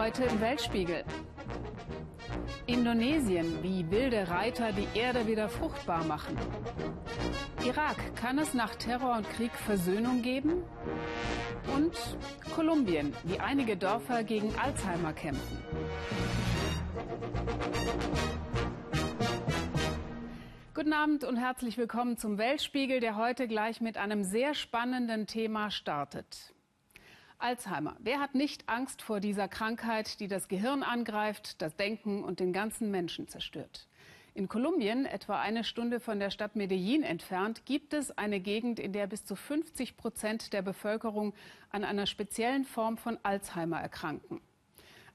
Heute im Weltspiegel. Indonesien, wie wilde Reiter die Erde wieder fruchtbar machen. Irak, kann es nach Terror und Krieg Versöhnung geben? Und Kolumbien, wie einige Dörfer gegen Alzheimer kämpfen. Guten Abend und herzlich willkommen zum Weltspiegel, der heute gleich mit einem sehr spannenden Thema startet. Alzheimer. Wer hat nicht Angst vor dieser Krankheit, die das Gehirn angreift, das Denken und den ganzen Menschen zerstört? In Kolumbien, etwa eine Stunde von der Stadt Medellin entfernt, gibt es eine Gegend, in der bis zu 50 Prozent der Bevölkerung an einer speziellen Form von Alzheimer erkranken.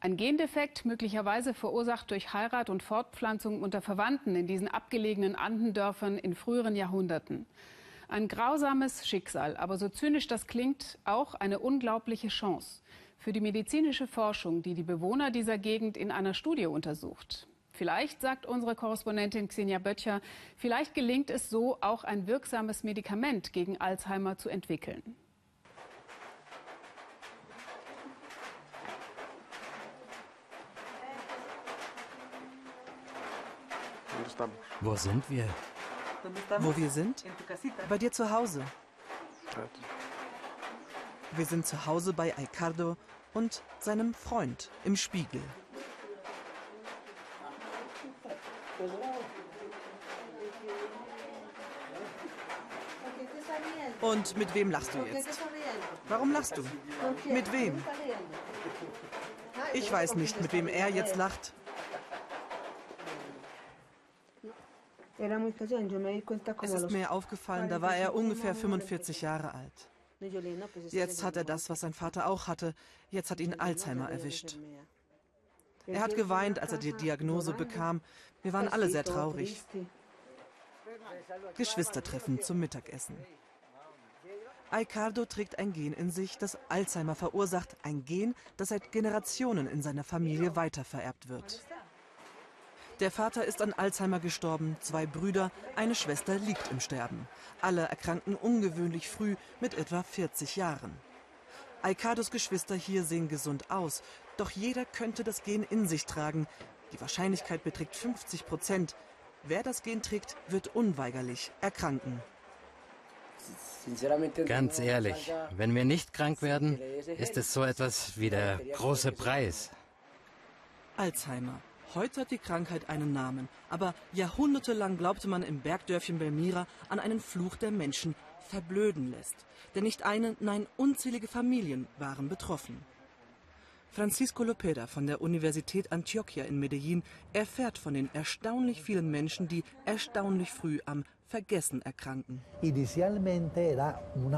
Ein Gendefekt, möglicherweise verursacht durch Heirat und Fortpflanzung unter Verwandten in diesen abgelegenen Andendörfern in früheren Jahrhunderten. Ein grausames Schicksal, aber so zynisch das klingt, auch eine unglaubliche Chance für die medizinische Forschung, die die Bewohner dieser Gegend in einer Studie untersucht. Vielleicht, sagt unsere Korrespondentin Xenia Böttcher, vielleicht gelingt es so, auch ein wirksames Medikament gegen Alzheimer zu entwickeln. Wo sind wir? Wo wir sind? Bei dir zu Hause. Wir sind zu Hause bei Aicardo und seinem Freund im Spiegel. Und mit wem lachst du jetzt? Warum lachst du? Mit wem? Ich weiß nicht, mit wem er jetzt lacht. Es ist mir aufgefallen, da war er ungefähr 45 Jahre alt. Jetzt hat er das, was sein Vater auch hatte. Jetzt hat ihn Alzheimer erwischt. Er hat geweint, als er die Diagnose bekam. Wir waren alle sehr traurig. Geschwistertreffen zum Mittagessen. Aicardo trägt ein Gen in sich, das Alzheimer verursacht. Ein Gen, das seit Generationen in seiner Familie weitervererbt wird. Der Vater ist an Alzheimer gestorben, zwei Brüder, eine Schwester liegt im Sterben. Alle erkranken ungewöhnlich früh mit etwa 40 Jahren. Aicardos Geschwister hier sehen gesund aus, doch jeder könnte das Gen in sich tragen. Die Wahrscheinlichkeit beträgt 50 Prozent. Wer das Gen trägt, wird unweigerlich erkranken. Ganz ehrlich, wenn wir nicht krank werden, ist es so etwas wie der große Preis. Alzheimer. Heute hat die Krankheit einen Namen, aber jahrhundertelang glaubte man im Bergdörfchen Belmira an einen Fluch, der Menschen verblöden lässt. Denn nicht eine, nein unzählige Familien waren betroffen. Francisco Lopeda von der Universität Antioquia in Medellin erfährt von den erstaunlich vielen Menschen, die erstaunlich früh am Vergessen erkranken.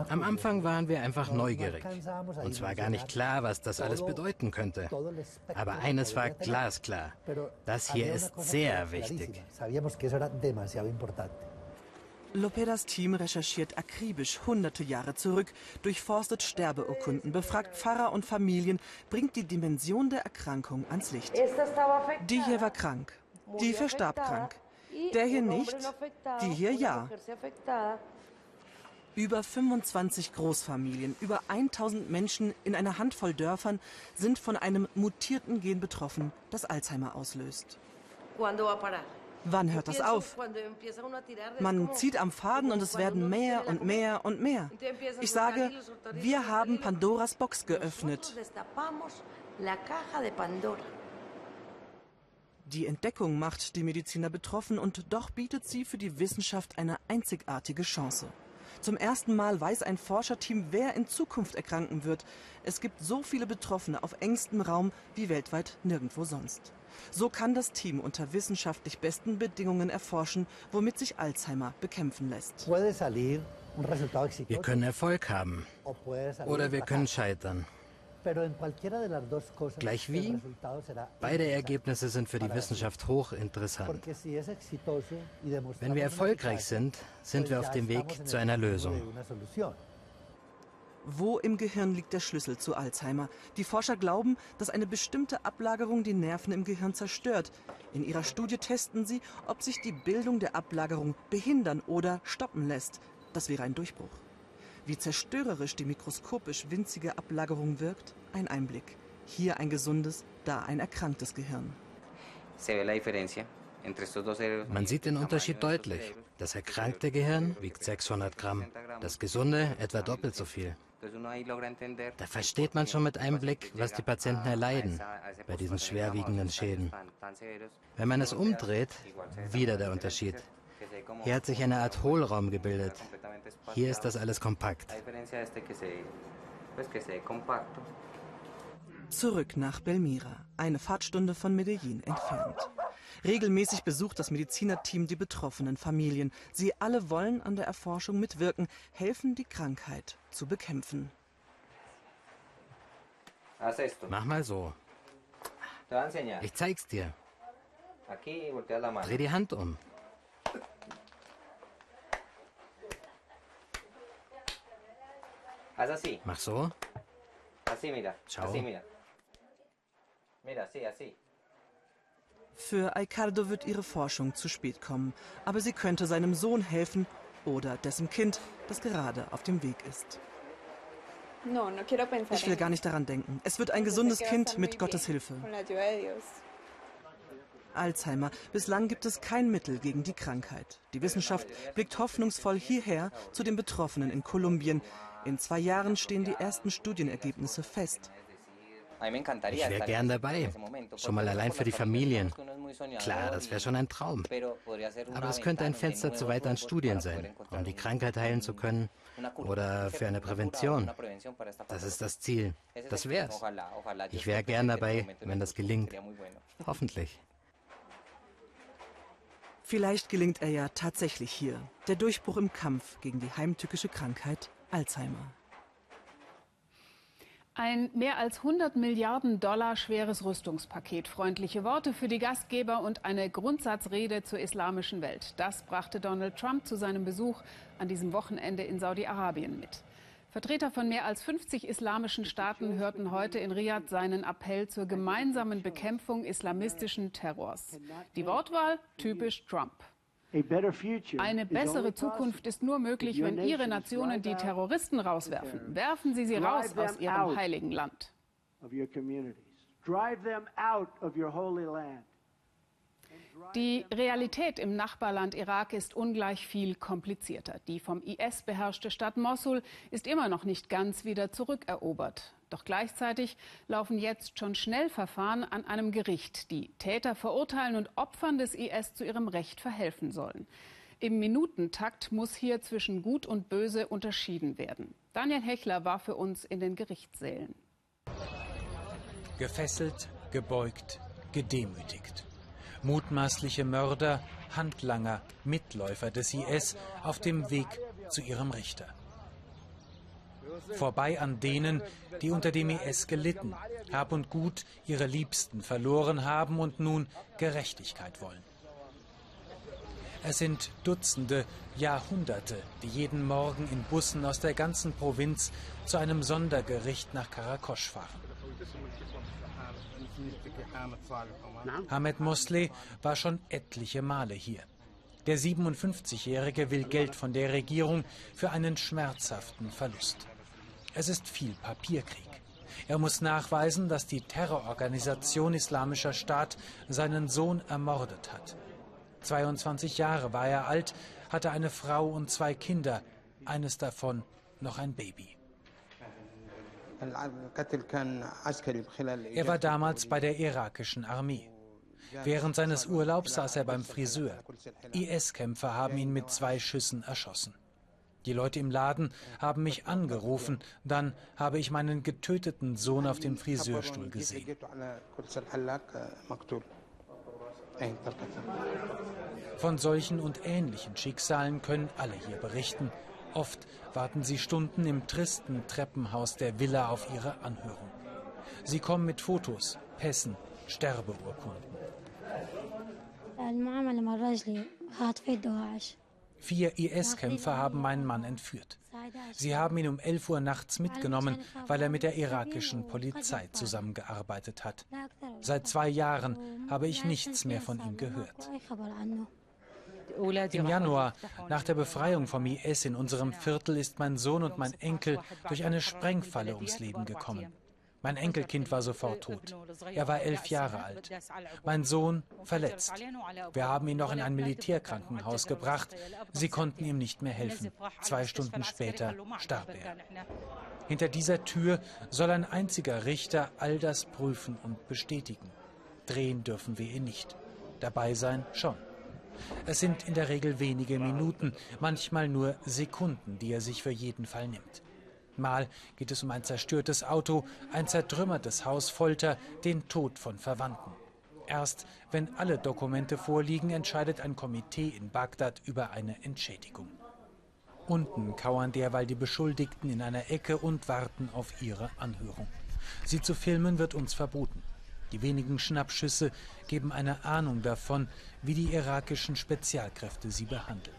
Am Anfang waren wir einfach neugierig. Uns war gar nicht klar, was das alles bedeuten könnte. Aber eines war glasklar. Das hier ist sehr wichtig. Lopedas Team recherchiert akribisch hunderte Jahre zurück, durchforstet Sterbeurkunden, befragt Pfarrer und Familien, bringt die Dimension der Erkrankung ans Licht. Die hier war krank, die verstarb krank, der hier nicht, die hier ja. Über 25 Großfamilien, über 1000 Menschen in einer Handvoll Dörfern sind von einem mutierten Gen betroffen, das Alzheimer auslöst. Wann hört das auf? Man zieht am Faden und es werden mehr und mehr und mehr. Ich sage, wir haben Pandoras Box geöffnet. Die Entdeckung macht die Mediziner betroffen und doch bietet sie für die Wissenschaft eine einzigartige Chance. Zum ersten Mal weiß ein Forscherteam, wer in Zukunft erkranken wird. Es gibt so viele Betroffene auf engstem Raum wie weltweit nirgendwo sonst. So kann das Team unter wissenschaftlich besten Bedingungen erforschen, womit sich Alzheimer bekämpfen lässt. Wir können Erfolg haben oder wir können scheitern. Gleich wie? Beide Ergebnisse sind für die Wissenschaft hochinteressant. Wenn wir erfolgreich sind, sind wir auf dem Weg zu einer Lösung. Wo im Gehirn liegt der Schlüssel zu Alzheimer? Die Forscher glauben, dass eine bestimmte Ablagerung die Nerven im Gehirn zerstört. In ihrer Studie testen sie, ob sich die Bildung der Ablagerung behindern oder stoppen lässt. Das wäre ein Durchbruch. Wie zerstörerisch die mikroskopisch winzige Ablagerung wirkt, ein Einblick. Hier ein gesundes, da ein erkranktes Gehirn. Man sieht den Unterschied deutlich. Das erkrankte Gehirn wiegt 600 Gramm, das gesunde etwa doppelt so viel. Da versteht man schon mit einem Blick, was die Patienten erleiden bei diesen schwerwiegenden Schäden. Wenn man es umdreht, wieder der Unterschied. Hier hat sich eine Art Hohlraum gebildet. Hier ist das alles kompakt. Zurück nach Belmira, eine Fahrtstunde von Medellin entfernt. Regelmäßig besucht das Medizinerteam die betroffenen Familien. Sie alle wollen an der Erforschung mitwirken, helfen, die Krankheit zu bekämpfen. Mach mal so. Ich zeig's dir. Dreh die Hand um. Mach so. Schau. Für Aicardo wird ihre Forschung zu spät kommen, aber sie könnte seinem Sohn helfen oder dessen Kind, das gerade auf dem Weg ist. Ich will gar nicht daran denken. Es wird ein gesundes Kind mit Gottes Hilfe. Alzheimer. Bislang gibt es kein Mittel gegen die Krankheit. Die Wissenschaft blickt hoffnungsvoll hierher zu den Betroffenen in Kolumbien. In zwei Jahren stehen die ersten Studienergebnisse fest. Ich wäre gern dabei. Schon mal allein für die Familien. Klar, das wäre schon ein Traum. Aber es könnte ein Fenster zu weiteren Studien sein, um die Krankheit heilen zu können oder für eine Prävention. Das ist das Ziel. Das wär's. Ich wäre gern dabei, wenn das gelingt. Hoffentlich. Vielleicht gelingt er ja tatsächlich hier. Der Durchbruch im Kampf gegen die heimtückische Krankheit Alzheimer. Ein mehr als 100 Milliarden Dollar schweres Rüstungspaket, freundliche Worte für die Gastgeber und eine Grundsatzrede zur islamischen Welt. Das brachte Donald Trump zu seinem Besuch an diesem Wochenende in Saudi-Arabien mit. Vertreter von mehr als 50 islamischen Staaten hörten heute in Riyadh seinen Appell zur gemeinsamen Bekämpfung islamistischen Terrors. Die Wortwahl typisch Trump. Eine bessere Zukunft ist nur möglich, wenn Ihre Nationen die Terroristen rauswerfen. Werfen Sie sie raus aus Ihrem heiligen Land. Die Realität im Nachbarland Irak ist ungleich viel komplizierter. Die vom IS beherrschte Stadt Mosul ist immer noch nicht ganz wieder zurückerobert. Doch gleichzeitig laufen jetzt schon Schnellverfahren an einem Gericht, die Täter verurteilen und Opfern des IS zu ihrem Recht verhelfen sollen. Im Minutentakt muss hier zwischen Gut und Böse unterschieden werden. Daniel Hechler war für uns in den Gerichtssälen. Gefesselt, gebeugt, gedemütigt. Mutmaßliche Mörder, Handlanger, Mitläufer des IS auf dem Weg zu ihrem Richter vorbei an denen, die unter dem IS gelitten, Hab und Gut ihre Liebsten verloren haben und nun Gerechtigkeit wollen. Es sind Dutzende, Jahrhunderte, die jeden Morgen in Bussen aus der ganzen Provinz zu einem Sondergericht nach Karakosch fahren. Hamed Mosleh war schon etliche Male hier. Der 57-Jährige will Geld von der Regierung für einen schmerzhaften Verlust. Es ist viel Papierkrieg. Er muss nachweisen, dass die Terrororganisation Islamischer Staat seinen Sohn ermordet hat. 22 Jahre war er alt, hatte eine Frau und zwei Kinder, eines davon noch ein Baby. Er war damals bei der irakischen Armee. Während seines Urlaubs saß er beim Friseur. IS-Kämpfer haben ihn mit zwei Schüssen erschossen. Die Leute im Laden haben mich angerufen. Dann habe ich meinen getöteten Sohn auf dem Friseurstuhl gesehen. Von solchen und ähnlichen Schicksalen können alle hier berichten. Oft warten sie Stunden im tristen Treppenhaus der Villa auf ihre Anhörung. Sie kommen mit Fotos, Pässen, Sterbeurkunden. Vier IS-Kämpfer haben meinen Mann entführt. Sie haben ihn um 11 Uhr nachts mitgenommen, weil er mit der irakischen Polizei zusammengearbeitet hat. Seit zwei Jahren habe ich nichts mehr von ihm gehört. Im Januar, nach der Befreiung vom IS in unserem Viertel, ist mein Sohn und mein Enkel durch eine Sprengfalle ums Leben gekommen. Mein Enkelkind war sofort tot. Er war elf Jahre alt. Mein Sohn verletzt. Wir haben ihn noch in ein Militärkrankenhaus gebracht. Sie konnten ihm nicht mehr helfen. Zwei Stunden später starb er. Hinter dieser Tür soll ein einziger Richter all das prüfen und bestätigen. Drehen dürfen wir ihn nicht. Dabei sein schon. Es sind in der Regel wenige Minuten, manchmal nur Sekunden, die er sich für jeden Fall nimmt. Mal geht es um ein zerstörtes Auto, ein zertrümmertes Haus, Folter, den Tod von Verwandten. Erst wenn alle Dokumente vorliegen, entscheidet ein Komitee in Bagdad über eine Entschädigung. Unten kauern derweil die Beschuldigten in einer Ecke und warten auf ihre Anhörung. Sie zu filmen wird uns verboten. Die wenigen Schnappschüsse geben eine Ahnung davon, wie die irakischen Spezialkräfte sie behandeln.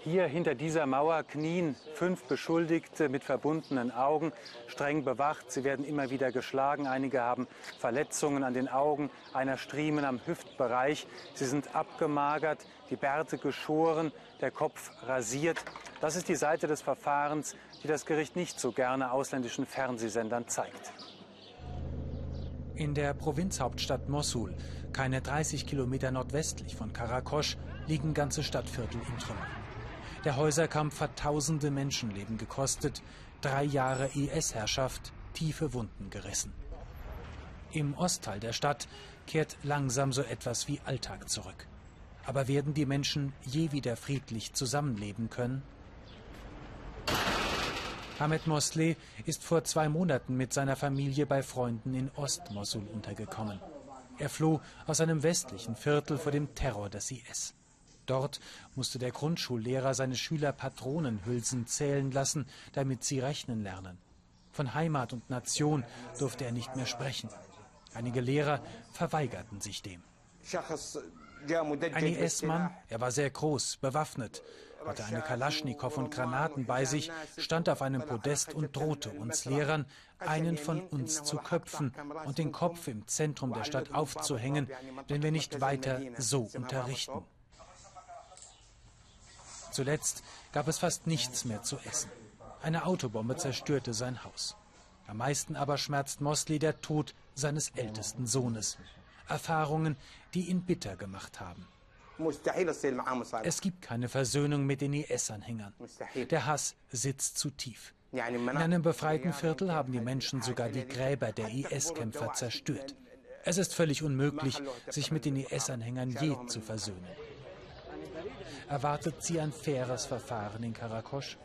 Hier hinter dieser Mauer knien fünf Beschuldigte mit verbundenen Augen, streng bewacht. Sie werden immer wieder geschlagen. Einige haben Verletzungen an den Augen, einer Striemen am Hüftbereich. Sie sind abgemagert, die Bärte geschoren, der Kopf rasiert. Das ist die Seite des Verfahrens, die das Gericht nicht so gerne ausländischen Fernsehsendern zeigt. In der Provinzhauptstadt Mossul, keine 30 Kilometer nordwestlich von Karakosch, liegen ganze Stadtviertel in Trümmern. Der Häuserkampf hat tausende Menschenleben gekostet, drei Jahre IS-Herrschaft, tiefe Wunden gerissen. Im Ostteil der Stadt kehrt langsam so etwas wie Alltag zurück. Aber werden die Menschen je wieder friedlich zusammenleben können? Hamed Mosleh ist vor zwei Monaten mit seiner Familie bei Freunden in Ostmosul untergekommen. Er floh aus einem westlichen Viertel vor dem Terror des IS. Dort musste der Grundschullehrer seine Schüler Patronenhülsen zählen lassen, damit sie rechnen lernen. Von Heimat und Nation durfte er nicht mehr sprechen. Einige Lehrer verweigerten sich dem. Ein IS-Mann, er war sehr groß, bewaffnet, hatte eine Kalaschnikow und Granaten bei sich, stand auf einem Podest und drohte uns Lehrern, einen von uns zu köpfen und den Kopf im Zentrum der Stadt aufzuhängen, wenn wir nicht weiter so unterrichten. Zuletzt gab es fast nichts mehr zu essen. Eine Autobombe zerstörte sein Haus. Am meisten aber schmerzt Mosley der Tod seines ältesten Sohnes. Erfahrungen, die ihn bitter gemacht haben. Es gibt keine Versöhnung mit den IS-Anhängern. Der Hass sitzt zu tief. In einem befreiten Viertel haben die Menschen sogar die Gräber der IS-Kämpfer zerstört. Es ist völlig unmöglich, sich mit den IS-Anhängern je zu versöhnen. Erwartet sie ein faires Verfahren in Karakosch?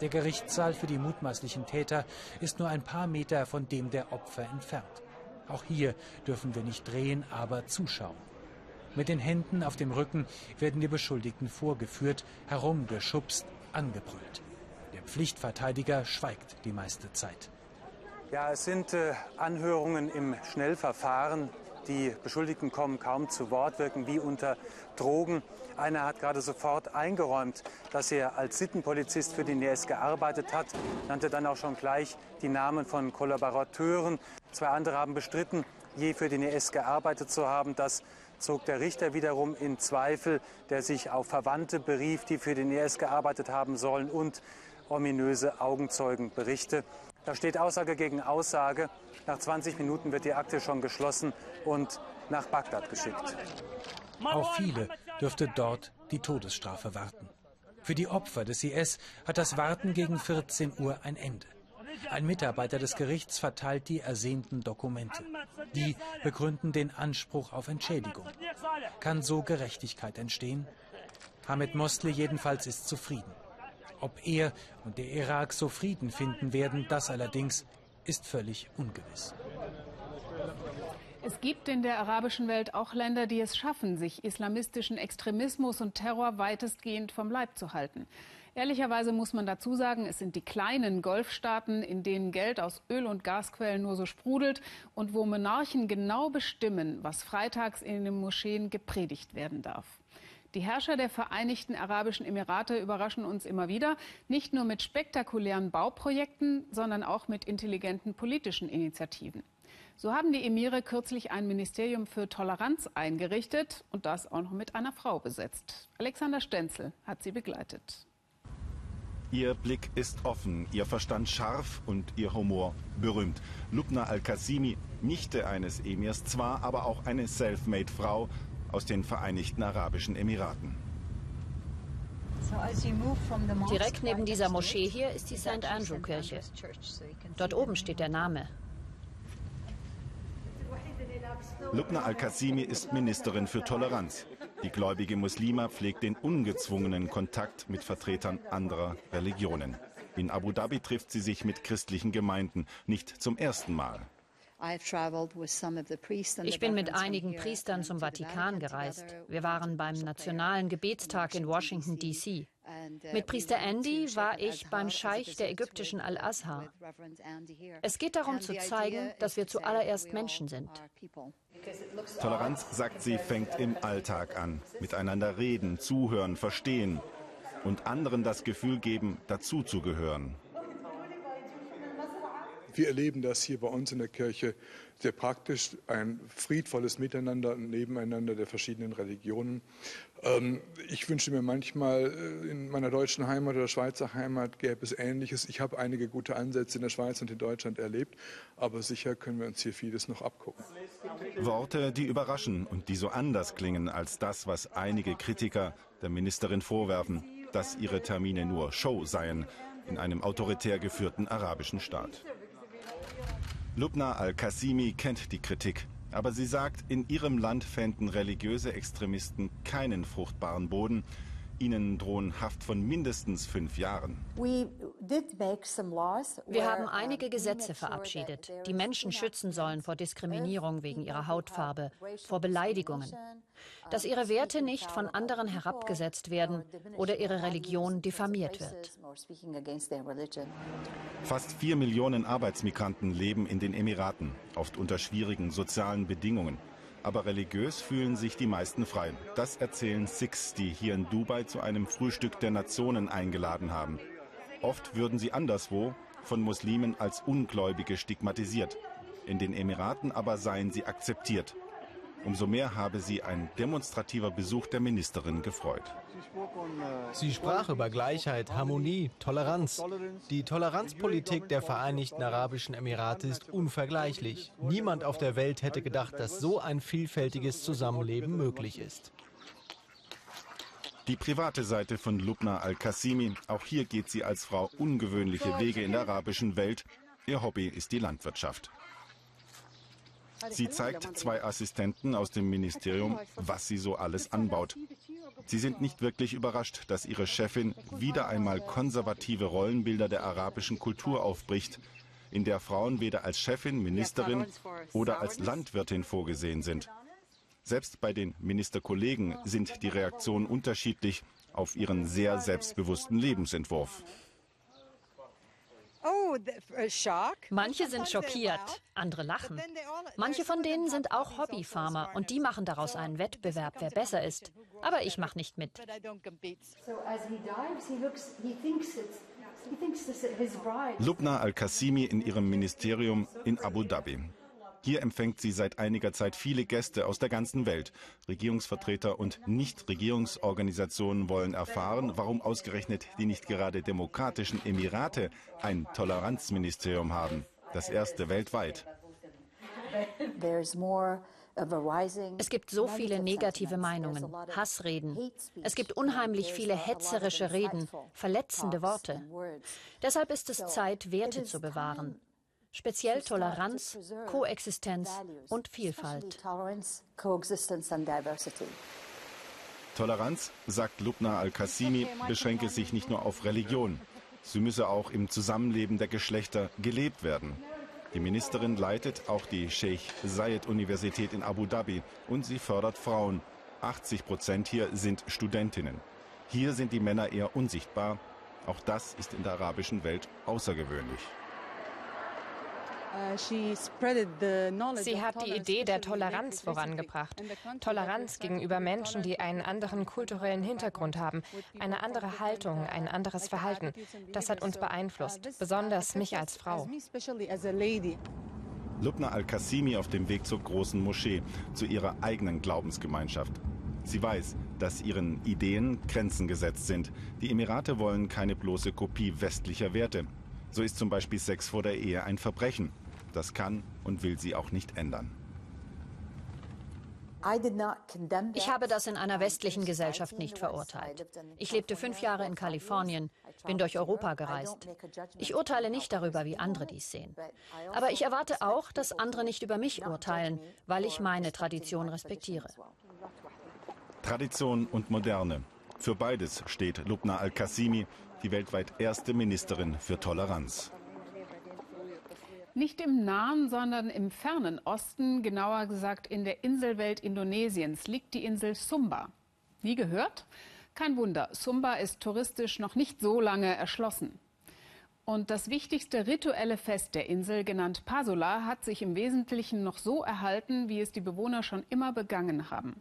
Der Gerichtssaal für die mutmaßlichen Täter ist nur ein paar Meter von dem der Opfer entfernt. Auch hier dürfen wir nicht drehen, aber zuschauen. Mit den Händen auf dem Rücken werden die Beschuldigten vorgeführt, herumgeschubst, angebrüllt. Der Pflichtverteidiger schweigt die meiste Zeit. Ja, es sind äh, Anhörungen im Schnellverfahren. Die Beschuldigten kommen kaum zu Wort, wirken wie unter Drogen. Einer hat gerade sofort eingeräumt, dass er als Sittenpolizist für den NS gearbeitet hat, nannte dann auch schon gleich die Namen von Kollaborateuren. Zwei andere haben bestritten, je für den NS gearbeitet zu haben. Das zog der Richter wiederum in Zweifel, der sich auf Verwandte berief, die für den NS gearbeitet haben sollen und ominöse Augenzeugenberichte. Da steht Aussage gegen Aussage. Nach 20 Minuten wird die Akte schon geschlossen und nach Bagdad geschickt. Auch viele dürfte dort die Todesstrafe warten. Für die Opfer des IS hat das Warten gegen 14 Uhr ein Ende. Ein Mitarbeiter des Gerichts verteilt die ersehnten Dokumente. Die begründen den Anspruch auf Entschädigung. Kann so Gerechtigkeit entstehen? Hamid Mosli jedenfalls ist zufrieden. Ob er und der Irak so Frieden finden werden, das allerdings ist völlig ungewiss. Es gibt in der arabischen Welt auch Länder, die es schaffen, sich islamistischen Extremismus und Terror weitestgehend vom Leib zu halten. Ehrlicherweise muss man dazu sagen, es sind die kleinen Golfstaaten, in denen Geld aus Öl- und Gasquellen nur so sprudelt und wo Monarchen genau bestimmen, was freitags in den Moscheen gepredigt werden darf. Die Herrscher der Vereinigten Arabischen Emirate überraschen uns immer wieder, nicht nur mit spektakulären Bauprojekten, sondern auch mit intelligenten politischen Initiativen. So haben die Emire kürzlich ein Ministerium für Toleranz eingerichtet und das auch noch mit einer Frau besetzt. Alexander Stenzel hat sie begleitet. Ihr Blick ist offen, ihr Verstand scharf und ihr Humor berühmt. Lubna Al-Qasimi, Nichte eines Emirs zwar, aber auch eine Selfmade-Frau aus den Vereinigten Arabischen Emiraten. Direkt neben dieser Moschee hier ist die St. Andrew-Kirche. Dort oben steht der Name. Lubna Al-Qasimi ist Ministerin für Toleranz. Die gläubige Muslima pflegt den ungezwungenen Kontakt mit Vertretern anderer Religionen. In Abu Dhabi trifft sie sich mit christlichen Gemeinden, nicht zum ersten Mal. Ich bin mit einigen Priestern zum Vatikan gereist. Wir waren beim Nationalen Gebetstag in Washington, D.C. Uh, mit Priester Andy war ich beim Scheich der ägyptischen Al-Azhar. Es geht darum zu zeigen, dass wir zuallererst Menschen sind. Toleranz, sagt sie, fängt im Alltag an. Miteinander reden, zuhören, verstehen und anderen das Gefühl geben, dazuzugehören. Wir erleben das hier bei uns in der Kirche sehr praktisch, ein friedvolles Miteinander und Nebeneinander der verschiedenen Religionen. Ähm, ich wünsche mir manchmal, äh, in meiner deutschen Heimat oder Schweizer Heimat gäbe es Ähnliches. Ich habe einige gute Ansätze in der Schweiz und in Deutschland erlebt, aber sicher können wir uns hier vieles noch abgucken. Worte, die überraschen und die so anders klingen als das, was einige Kritiker der Ministerin vorwerfen, dass ihre Termine nur Show seien in einem autoritär geführten arabischen Staat. Lubna al-Qasimi kennt die Kritik, aber sie sagt, in ihrem Land fänden religiöse Extremisten keinen fruchtbaren Boden, Ihnen drohen Haft von mindestens fünf Jahren. Wir haben einige Gesetze verabschiedet, die Menschen schützen sollen vor Diskriminierung wegen ihrer Hautfarbe, vor Beleidigungen, dass ihre Werte nicht von anderen herabgesetzt werden oder ihre Religion diffamiert wird. Fast vier Millionen Arbeitsmigranten leben in den Emiraten, oft unter schwierigen sozialen Bedingungen aber religiös fühlen sich die meisten frei. Das erzählen Sikhs, die hier in Dubai zu einem Frühstück der Nationen eingeladen haben. Oft würden sie anderswo von Muslimen als Ungläubige stigmatisiert. In den Emiraten aber seien sie akzeptiert. Umso mehr habe sie ein demonstrativer Besuch der Ministerin gefreut. Sie sprach über Gleichheit, Harmonie, Toleranz. Die Toleranzpolitik der Vereinigten Arabischen Emirate ist unvergleichlich. Niemand auf der Welt hätte gedacht, dass so ein vielfältiges Zusammenleben möglich ist. Die private Seite von Lubna al-Qasimi. Auch hier geht sie als Frau ungewöhnliche Wege in der arabischen Welt. Ihr Hobby ist die Landwirtschaft. Sie zeigt zwei Assistenten aus dem Ministerium, was sie so alles anbaut. Sie sind nicht wirklich überrascht, dass ihre Chefin wieder einmal konservative Rollenbilder der arabischen Kultur aufbricht, in der Frauen weder als Chefin, Ministerin oder als Landwirtin vorgesehen sind. Selbst bei den Ministerkollegen sind die Reaktionen unterschiedlich auf ihren sehr selbstbewussten Lebensentwurf. Oh, Manche sind schockiert, andere lachen. Manche von denen sind auch Hobbyfarmer und die machen daraus einen Wettbewerb, wer besser ist. Aber ich mache nicht mit. Lubna al-Qasimi in ihrem Ministerium in Abu Dhabi. Hier empfängt sie seit einiger Zeit viele Gäste aus der ganzen Welt. Regierungsvertreter und Nichtregierungsorganisationen wollen erfahren, warum ausgerechnet die nicht gerade demokratischen Emirate ein Toleranzministerium haben. Das erste weltweit. Es gibt so viele negative Meinungen, Hassreden. Es gibt unheimlich viele hetzerische Reden, verletzende Worte. Deshalb ist es Zeit, Werte zu bewahren speziell Toleranz, Koexistenz und Vielfalt. Toleranz, sagt Lubna al-Qasimi, beschränke sich nicht nur auf Religion. Sie müsse auch im Zusammenleben der Geschlechter gelebt werden. Die Ministerin leitet auch die Sheikh Zayed Universität in Abu Dhabi und sie fördert Frauen. 80 Prozent hier sind Studentinnen. Hier sind die Männer eher unsichtbar. Auch das ist in der arabischen Welt außergewöhnlich. Uh, Sie hat die Idee der Toleranz vorangebracht. Toleranz gegenüber Menschen, die einen anderen kulturellen Hintergrund haben, eine andere Haltung, ein anderes Verhalten. Das hat uns uh, beeinflusst, besonders mich als Frau. Lubna al-Qasimi auf dem Weg zur großen Moschee, zu ihrer eigenen Glaubensgemeinschaft. Sie weiß, dass ihren Ideen Grenzen gesetzt sind. Die Emirate wollen keine bloße Kopie westlicher Werte. So ist zum Beispiel Sex vor der Ehe ein Verbrechen. Das kann und will sie auch nicht ändern. Ich habe das in einer westlichen Gesellschaft nicht verurteilt. Ich lebte fünf Jahre in Kalifornien, bin durch Europa gereist. Ich urteile nicht darüber, wie andere dies sehen. Aber ich erwarte auch, dass andere nicht über mich urteilen, weil ich meine Tradition respektiere. Tradition und Moderne. Für beides steht Lubna Al-Qasimi, die weltweit erste Ministerin für Toleranz. Nicht im nahen, sondern im fernen Osten, genauer gesagt in der Inselwelt Indonesiens, liegt die Insel Sumba. Nie gehört? Kein Wunder, Sumba ist touristisch noch nicht so lange erschlossen. Und das wichtigste rituelle Fest der Insel, genannt Pasula, hat sich im Wesentlichen noch so erhalten, wie es die Bewohner schon immer begangen haben.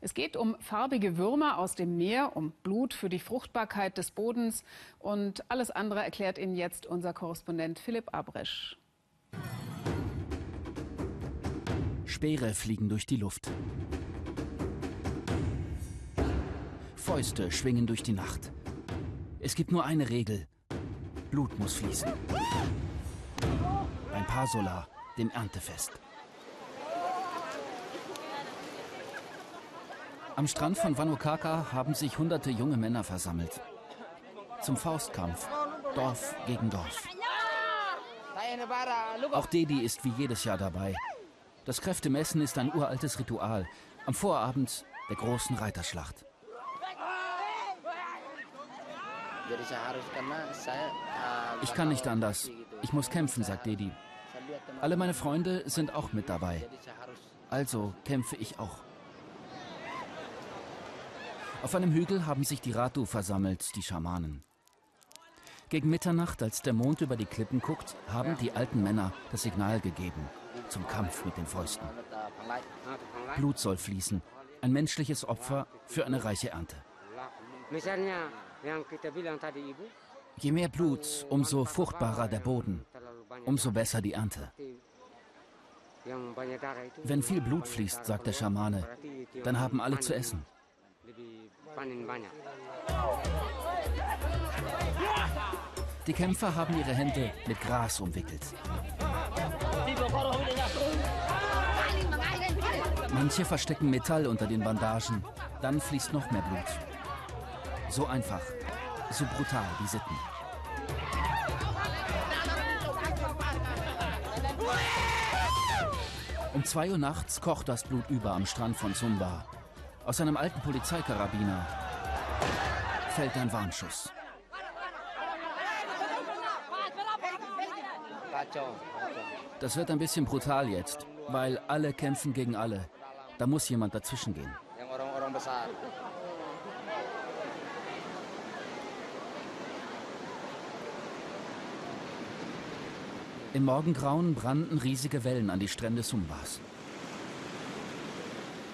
Es geht um farbige Würmer aus dem Meer, um Blut für die Fruchtbarkeit des Bodens und alles andere erklärt Ihnen jetzt unser Korrespondent Philipp Abresch. Speere fliegen durch die Luft. Fäuste schwingen durch die Nacht. Es gibt nur eine Regel. Blut muss fließen. Beim Pasola, dem Erntefest. Am Strand von Vanukaka haben sich hunderte junge Männer versammelt. Zum Faustkampf, Dorf gegen Dorf. Auch Dedi ist wie jedes Jahr dabei. Das Kräftemessen ist ein uraltes Ritual. Am Vorabend der großen Reiterschlacht. Ich kann nicht anders. Ich muss kämpfen, sagt Dedi. Alle meine Freunde sind auch mit dabei. Also kämpfe ich auch. Auf einem Hügel haben sich die Ratu versammelt, die Schamanen. Gegen Mitternacht, als der Mond über die Klippen guckt, haben die alten Männer das Signal gegeben zum Kampf mit den Fäusten. Blut soll fließen, ein menschliches Opfer für eine reiche Ernte. Je mehr Blut, umso fruchtbarer der Boden, umso besser die Ernte. Wenn viel Blut fließt, sagt der Schamane, dann haben alle zu essen. Die Kämpfer haben ihre Hände mit Gras umwickelt. Manche verstecken Metall unter den Bandagen. Dann fließt noch mehr Blut. So einfach, so brutal die Sitten. Um zwei Uhr nachts kocht das Blut über am Strand von Sumba. Aus einem alten Polizeikarabiner fällt ein Warnschuss. Das wird ein bisschen brutal jetzt, weil alle kämpfen gegen alle. Da muss jemand dazwischen gehen. Im Morgengrauen brannten riesige Wellen an die Strände Sumbas.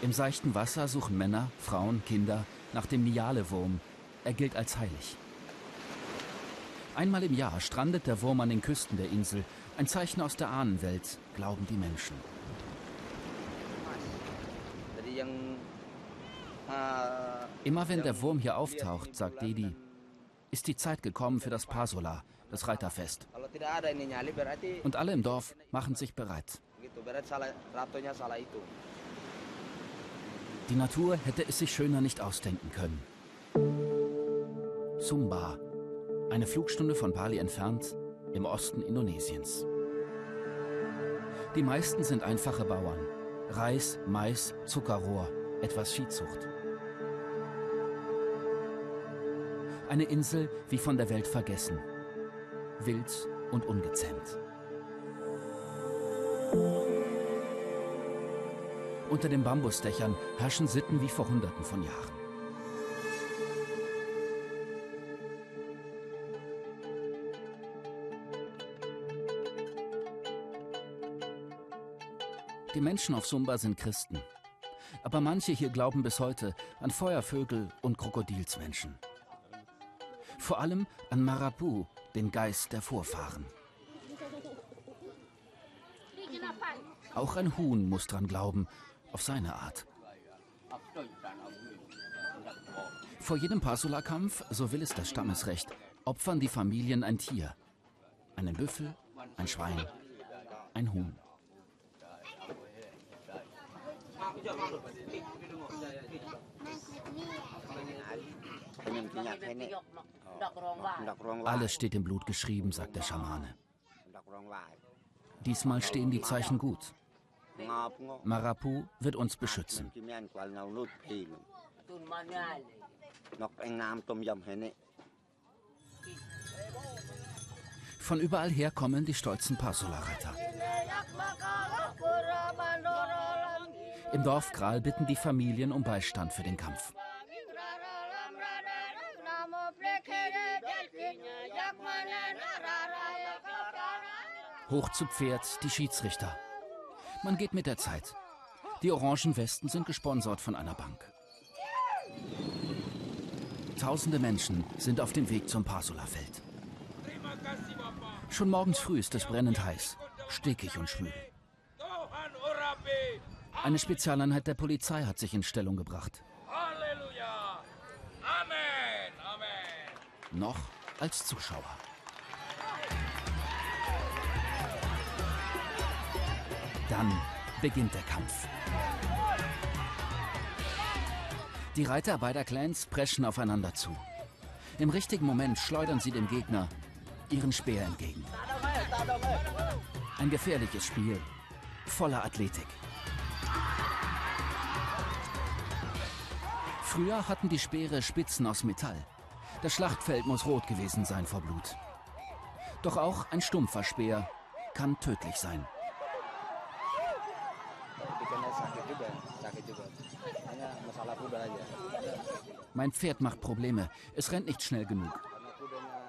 Im seichten Wasser suchen Männer, Frauen, Kinder nach dem Niale-Wurm. Er gilt als heilig. Einmal im Jahr strandet der Wurm an den Küsten der Insel. Ein Zeichen aus der Ahnenwelt, glauben die Menschen. Immer wenn der Wurm hier auftaucht, sagt Dedi, ist die Zeit gekommen für das Pasola, das Reiterfest. Und alle im Dorf machen sich bereit. Die Natur hätte es sich schöner nicht ausdenken können. Sumba, eine Flugstunde von Bali entfernt, im Osten Indonesiens. Die meisten sind einfache Bauern. Reis, Mais, Zuckerrohr, etwas Viehzucht. Eine Insel wie von der Welt vergessen. Wild und ungezähmt. Unter den Bambusdächern herrschen Sitten wie vor Hunderten von Jahren. Die Menschen auf Sumba sind Christen. Aber manche hier glauben bis heute an Feuervögel und Krokodilsmenschen. Vor allem an Marapu, den Geist der Vorfahren. Auch ein Huhn muss dran glauben, auf seine Art. Vor jedem Pasula-Kampf, so will es das Stammesrecht, opfern die Familien ein Tier. Einen Büffel, ein Schwein, ein Huhn. Alles steht im Blut geschrieben, sagt der Schamane. Diesmal stehen die Zeichen gut. Marapu wird uns beschützen. Von überall her kommen die stolzen Pasula-Reiter. Im Dorf Kral bitten die Familien um Beistand für den Kampf. Hoch zu Pferd die Schiedsrichter. Man geht mit der Zeit. Die orangen Westen sind gesponsert von einer Bank. Tausende Menschen sind auf dem Weg zum Pasula-Feld. Schon morgens früh ist es brennend heiß, stickig und schwül. Eine Spezialeinheit der Polizei hat sich in Stellung gebracht. Halleluja! Amen! Amen! Noch als Zuschauer. Dann beginnt der Kampf. Die Reiter beider Clans preschen aufeinander zu. Im richtigen Moment schleudern sie dem Gegner ihren Speer entgegen. Ein gefährliches Spiel, voller Athletik. Früher hatten die Speere Spitzen aus Metall. Das Schlachtfeld muss rot gewesen sein vor Blut. Doch auch ein stumpfer Speer kann tödlich sein. Mein Pferd macht Probleme. Es rennt nicht schnell genug.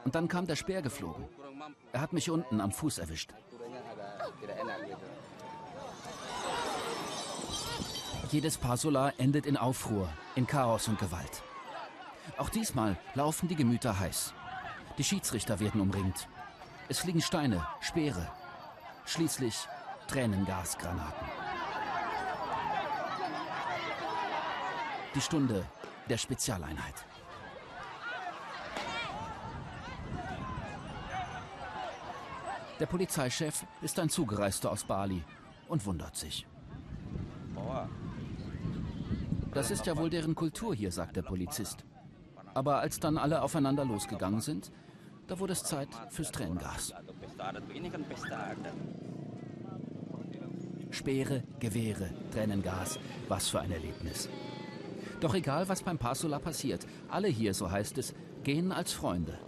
Und dann kam der Speer geflogen. Er hat mich unten am Fuß erwischt. Jedes Pasula endet in Aufruhr, in Chaos und Gewalt. Auch diesmal laufen die Gemüter heiß. Die Schiedsrichter werden umringt. Es fliegen Steine, Speere, schließlich Tränengasgranaten. Die Stunde der Spezialeinheit. Der Polizeichef ist ein Zugereister aus Bali und wundert sich. Das ist ja wohl deren Kultur hier, sagt der Polizist. Aber als dann alle aufeinander losgegangen sind, da wurde es Zeit fürs Tränengas. Speere, Gewehre, Tränengas, was für ein Erlebnis. Doch egal, was beim Pasula passiert, alle hier, so heißt es, gehen als Freunde.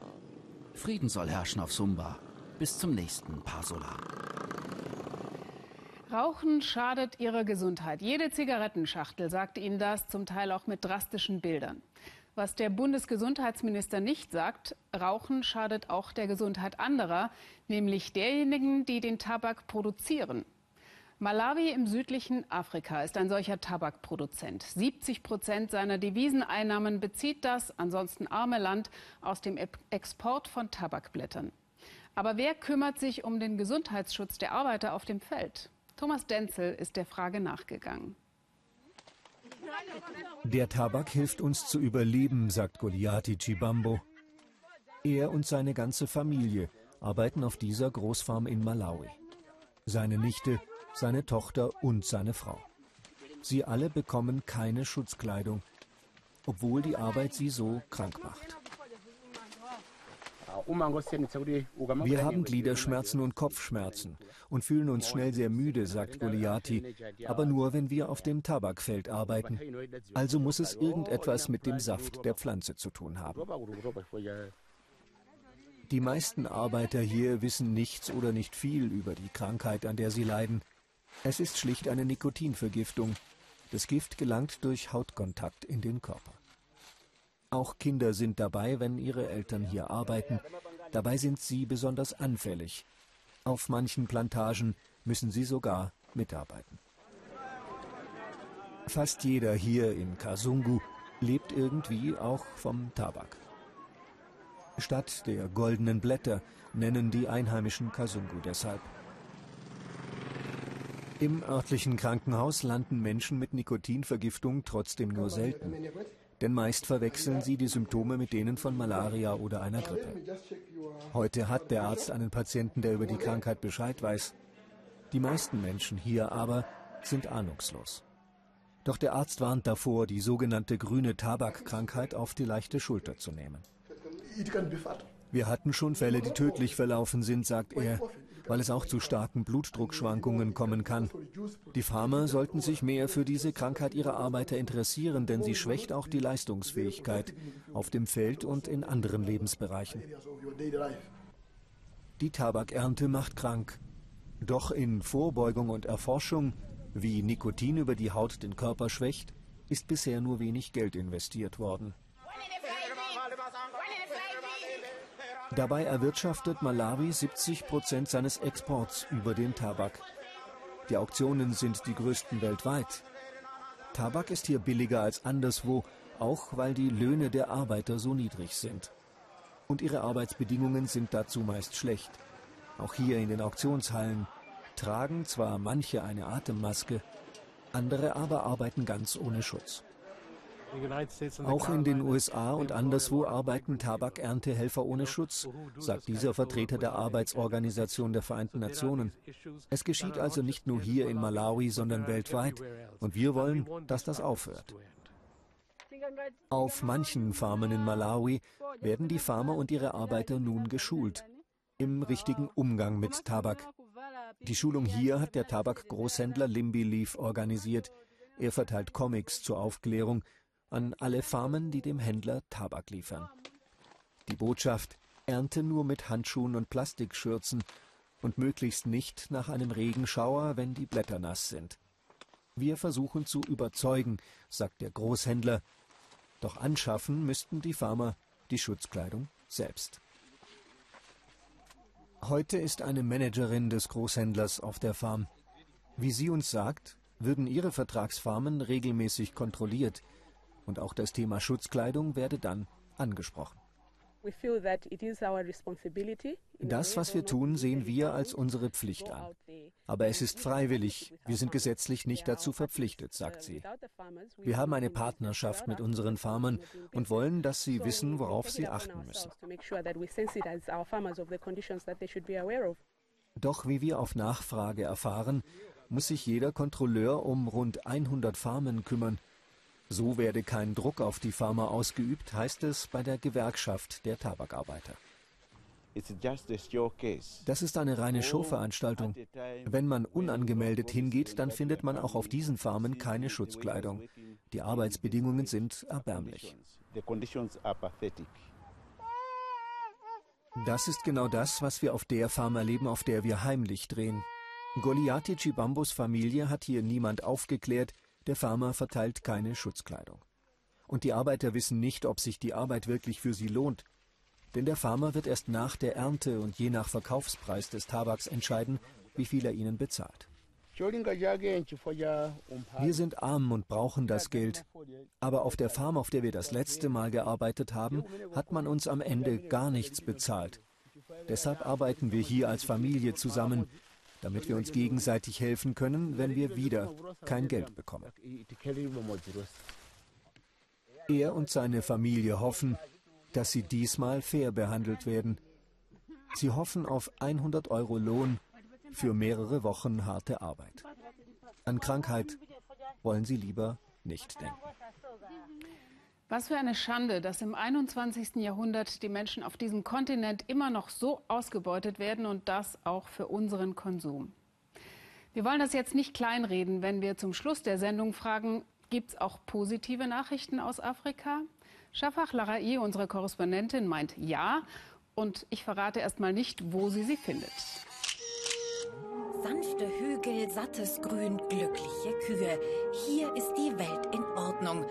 Frieden soll herrschen auf Sumba. Bis zum nächsten Pasula. Rauchen schadet ihrer Gesundheit. Jede Zigarettenschachtel sagt Ihnen das, zum Teil auch mit drastischen Bildern. Was der Bundesgesundheitsminister nicht sagt, Rauchen schadet auch der Gesundheit anderer, nämlich derjenigen, die den Tabak produzieren. Malawi im südlichen Afrika ist ein solcher Tabakproduzent. 70 Prozent seiner Deviseneinnahmen bezieht das ansonsten arme Land aus dem Export von Tabakblättern. Aber wer kümmert sich um den Gesundheitsschutz der Arbeiter auf dem Feld? Thomas Denzel ist der Frage nachgegangen. Der Tabak hilft uns zu überleben, sagt Goliati Chibambo. Er und seine ganze Familie arbeiten auf dieser Großfarm in Malawi. Seine Nichte seine Tochter und seine Frau. Sie alle bekommen keine Schutzkleidung, obwohl die Arbeit sie so krank macht. Wir haben Gliederschmerzen und Kopfschmerzen und fühlen uns schnell sehr müde, sagt Goliati, aber nur, wenn wir auf dem Tabakfeld arbeiten. Also muss es irgendetwas mit dem Saft der Pflanze zu tun haben. Die meisten Arbeiter hier wissen nichts oder nicht viel über die Krankheit, an der sie leiden. Es ist schlicht eine Nikotinvergiftung. Das Gift gelangt durch Hautkontakt in den Körper. Auch Kinder sind dabei, wenn ihre Eltern hier arbeiten. Dabei sind sie besonders anfällig. Auf manchen Plantagen müssen sie sogar mitarbeiten. Fast jeder hier in Kasungu lebt irgendwie auch vom Tabak. Statt der goldenen Blätter nennen die Einheimischen Kasungu deshalb. Im örtlichen Krankenhaus landen Menschen mit Nikotinvergiftung trotzdem nur selten. Denn meist verwechseln sie die Symptome mit denen von Malaria oder einer Grippe. Heute hat der Arzt einen Patienten, der über die Krankheit Bescheid weiß. Die meisten Menschen hier aber sind ahnungslos. Doch der Arzt warnt davor, die sogenannte grüne Tabakkrankheit auf die leichte Schulter zu nehmen. Wir hatten schon Fälle, die tödlich verlaufen sind, sagt er, weil es auch zu starken Blutdruckschwankungen kommen kann. Die Farmer sollten sich mehr für diese Krankheit ihrer Arbeiter interessieren, denn sie schwächt auch die Leistungsfähigkeit auf dem Feld und in anderen Lebensbereichen. Die Tabakernte macht krank. Doch in Vorbeugung und Erforschung, wie Nikotin über die Haut den Körper schwächt, ist bisher nur wenig Geld investiert worden. Dabei erwirtschaftet Malawi 70 Prozent seines Exports über den Tabak. Die Auktionen sind die größten weltweit. Tabak ist hier billiger als anderswo, auch weil die Löhne der Arbeiter so niedrig sind. Und ihre Arbeitsbedingungen sind dazu meist schlecht. Auch hier in den Auktionshallen tragen zwar manche eine Atemmaske, andere aber arbeiten ganz ohne Schutz. Auch in den USA und anderswo arbeiten Tabakerntehelfer ohne Schutz, sagt dieser Vertreter der Arbeitsorganisation der Vereinten Nationen. Es geschieht also nicht nur hier in Malawi, sondern weltweit. Und wir wollen, dass das aufhört. Auf manchen Farmen in Malawi werden die Farmer und ihre Arbeiter nun geschult im richtigen Umgang mit Tabak. Die Schulung hier hat der Tabakgroßhändler Limby Leaf organisiert. Er verteilt Comics zur Aufklärung an alle Farmen, die dem Händler Tabak liefern. Die Botschaft, ernte nur mit Handschuhen und Plastikschürzen und möglichst nicht nach einem Regenschauer, wenn die Blätter nass sind. Wir versuchen zu überzeugen, sagt der Großhändler, doch anschaffen müssten die Farmer die Schutzkleidung selbst. Heute ist eine Managerin des Großhändlers auf der Farm. Wie sie uns sagt, würden ihre Vertragsfarmen regelmäßig kontrolliert – und auch das Thema Schutzkleidung werde dann angesprochen. Das, was wir tun, sehen wir als unsere Pflicht an. Aber es ist freiwillig. Wir sind gesetzlich nicht dazu verpflichtet, sagt sie. Wir haben eine Partnerschaft mit unseren Farmern und wollen, dass sie wissen, worauf sie achten müssen. Doch wie wir auf Nachfrage erfahren, muss sich jeder Kontrolleur um rund 100 Farmen kümmern so werde kein Druck auf die Farmer ausgeübt, heißt es bei der Gewerkschaft der Tabakarbeiter. Das ist eine reine Showveranstaltung. Wenn man unangemeldet hingeht, dann findet man auch auf diesen Farmen keine Schutzkleidung. Die Arbeitsbedingungen sind erbärmlich. Das ist genau das, was wir auf der Farm erleben, auf der wir heimlich drehen. Goliati Chibambos Familie hat hier niemand aufgeklärt, der Farmer verteilt keine Schutzkleidung. Und die Arbeiter wissen nicht, ob sich die Arbeit wirklich für sie lohnt. Denn der Farmer wird erst nach der Ernte und je nach Verkaufspreis des Tabaks entscheiden, wie viel er ihnen bezahlt. Wir sind arm und brauchen das Geld. Aber auf der Farm, auf der wir das letzte Mal gearbeitet haben, hat man uns am Ende gar nichts bezahlt. Deshalb arbeiten wir hier als Familie zusammen, damit wir uns gegenseitig helfen können, wenn wir wieder kein Geld bekommen. Er und seine Familie hoffen, dass sie diesmal fair behandelt werden. Sie hoffen auf 100 Euro Lohn für mehrere Wochen harte Arbeit. An Krankheit wollen sie lieber nicht denken. Was für eine Schande, dass im 21. Jahrhundert die Menschen auf diesem Kontinent immer noch so ausgebeutet werden und das auch für unseren Konsum. Wir wollen das jetzt nicht kleinreden, wenn wir zum Schluss der Sendung fragen, gibt es auch positive Nachrichten aus Afrika? Shafak Larai, unsere Korrespondentin, meint ja. Und ich verrate erst mal nicht, wo sie sie findet. Sanfte Hügel, sattes Grün, glückliche Kühe. Hier ist die Welt in Ordnung.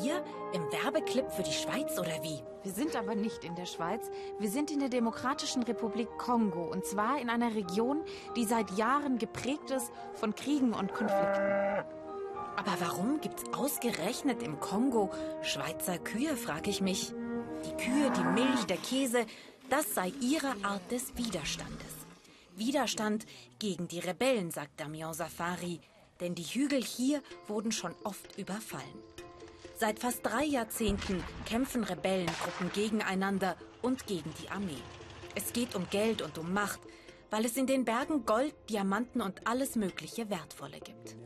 Hier im Werbeclip für die Schweiz oder wie? Wir sind aber nicht in der Schweiz. Wir sind in der Demokratischen Republik Kongo. Und zwar in einer Region, die seit Jahren geprägt ist von Kriegen und Konflikten. Aber warum gibt's ausgerechnet im Kongo Schweizer Kühe, frage ich mich. Die Kühe, die Milch, der Käse, das sei ihre Art des Widerstandes. Widerstand gegen die Rebellen, sagt Damian Safari. Denn die Hügel hier wurden schon oft überfallen. Seit fast drei Jahrzehnten kämpfen Rebellengruppen gegeneinander und gegen die Armee. Es geht um Geld und um Macht, weil es in den Bergen Gold, Diamanten und alles mögliche Wertvolle gibt.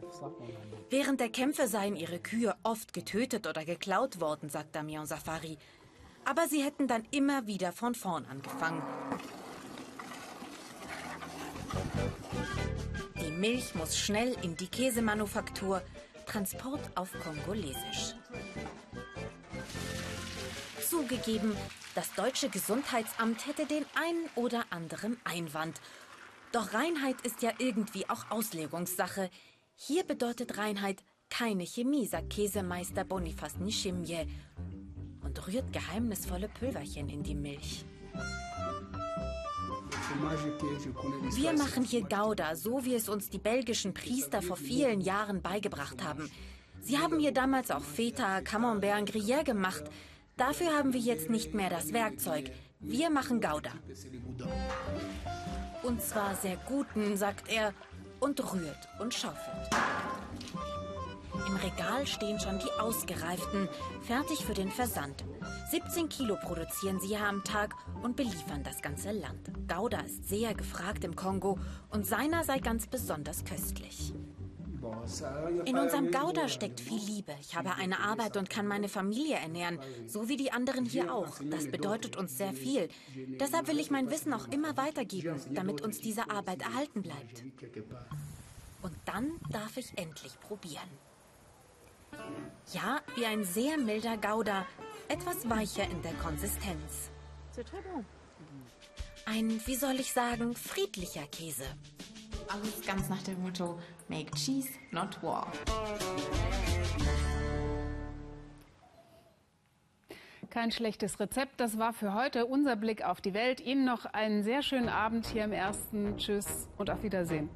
Während der Kämpfe seien ihre Kühe oft getötet oder geklaut worden, sagt Damian Safari. Aber sie hätten dann immer wieder von vorn angefangen. Die Milch muss schnell in die Käsemanufaktur, Transport auf Kongolesisch. Zugegeben, das deutsche Gesundheitsamt hätte den einen oder anderen Einwand. Doch Reinheit ist ja irgendwie auch Auslegungssache. Hier bedeutet Reinheit keine Chemie, sagt Käsemeister Bonifaz Nishimje und rührt geheimnisvolle Pülverchen in die Milch. Wir machen hier Gouda, so wie es uns die belgischen Priester vor vielen Jahren beigebracht haben. Sie haben hier damals auch Feta, Camembert und Gruyère gemacht. Dafür haben wir jetzt nicht mehr das Werkzeug. Wir machen Gouda. Und zwar sehr guten, sagt er, und rührt und schaufelt. Im Regal stehen schon die ausgereiften, fertig für den Versand. 17 Kilo produzieren sie hier am Tag und beliefern das ganze Land. Gouda ist sehr gefragt im Kongo und seiner sei ganz besonders köstlich. In unserem Gouda steckt viel Liebe. Ich habe eine Arbeit und kann meine Familie ernähren, so wie die anderen hier auch. Das bedeutet uns sehr viel. Deshalb will ich mein Wissen auch immer weitergeben, damit uns diese Arbeit erhalten bleibt. Und dann darf ich endlich probieren. Ja, wie ein sehr milder Gouda, etwas weicher in der Konsistenz. Ein, wie soll ich sagen, friedlicher Käse. Alles ganz nach dem Motto Make Cheese, not War. Kein schlechtes Rezept. Das war für heute unser Blick auf die Welt. Ihnen noch einen sehr schönen Abend hier im ersten. Tschüss und auf Wiedersehen.